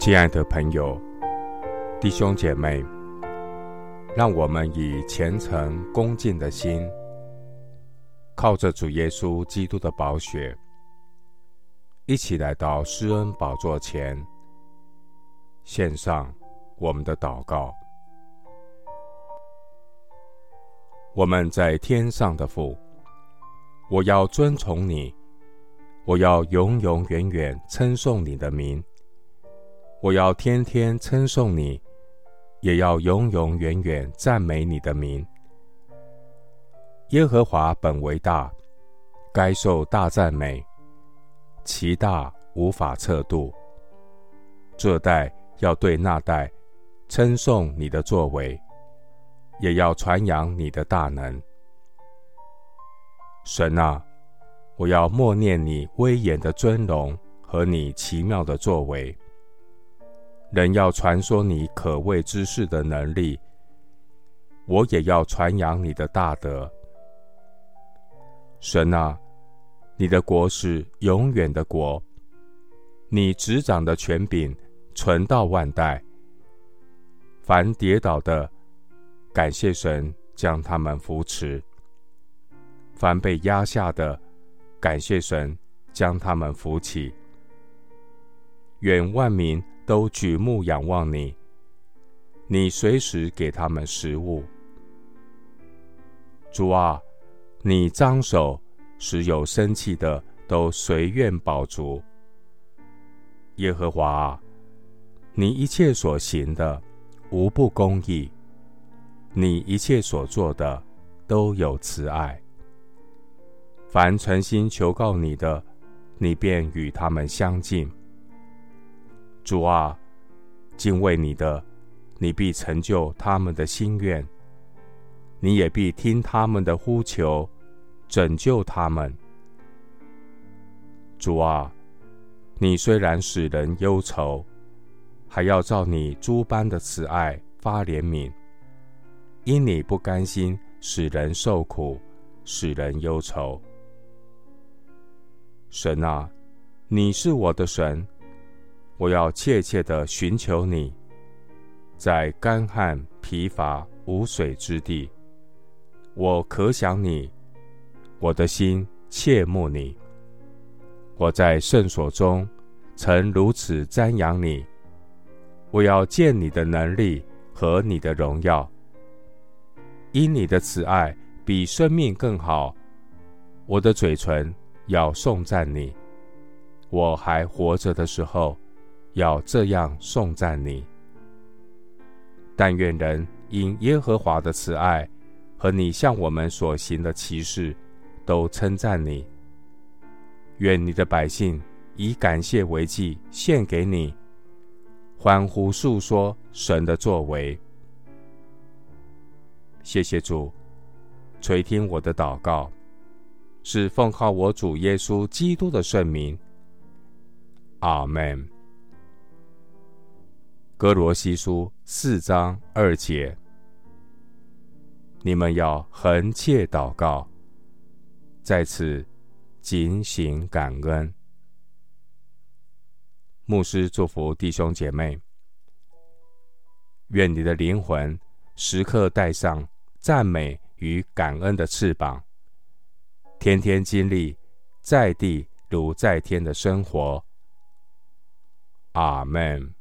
亲爱的朋友、弟兄姐妹，让我们以虔诚恭敬的心，靠着主耶稣基督的宝血，一起来到施恩宝座前，献上我们的祷告。我们在天上的父，我要尊崇你，我要永永远远称颂你的名。我要天天称颂你，也要永永远远赞美你的名。耶和华本为大，该受大赞美，其大无法测度。这代要对那代称颂你的作为，也要传扬你的大能。神啊，我要默念你威严的尊荣和你奇妙的作为。人要传说你可畏之事的能力，我也要传扬你的大德。神啊，你的国是永远的国，你执掌的权柄存到万代。凡跌倒的，感谢神将他们扶持；凡被压下的，感谢神将他们扶起。愿万民。都举目仰望你，你随时给他们食物。主啊，你张手，使有生气的都随愿饱足。耶和华啊，你一切所行的无不公义，你一切所做的都有慈爱。凡诚心求告你的，你便与他们相近。主啊，敬畏你的，你必成就他们的心愿；你也必听他们的呼求，拯救他们。主啊，你虽然使人忧愁，还要照你诸般的慈爱发怜悯，因你不甘心使人受苦，使人忧愁。神啊，你是我的神。我要切切的寻求你，在干旱疲乏无水之地，我渴想你，我的心切慕你。我在圣所中曾如此瞻仰你，我要见你的能力和你的荣耀，因你的慈爱比生命更好。我的嘴唇要颂赞你，我还活着的时候。要这样颂赞你。但愿人因耶和华的慈爱和你向我们所行的奇事，都称赞你。愿你的百姓以感谢为祭献给你，欢呼述说神的作为。谢谢主，垂听我的祷告，是奉靠我主耶稣基督的圣名。阿门。歌罗西书四章二节，你们要恒切祷告，在此警醒感恩。牧师祝福弟兄姐妹，愿你的灵魂时刻带上赞美与感恩的翅膀，天天经历在地如在天的生活。阿门。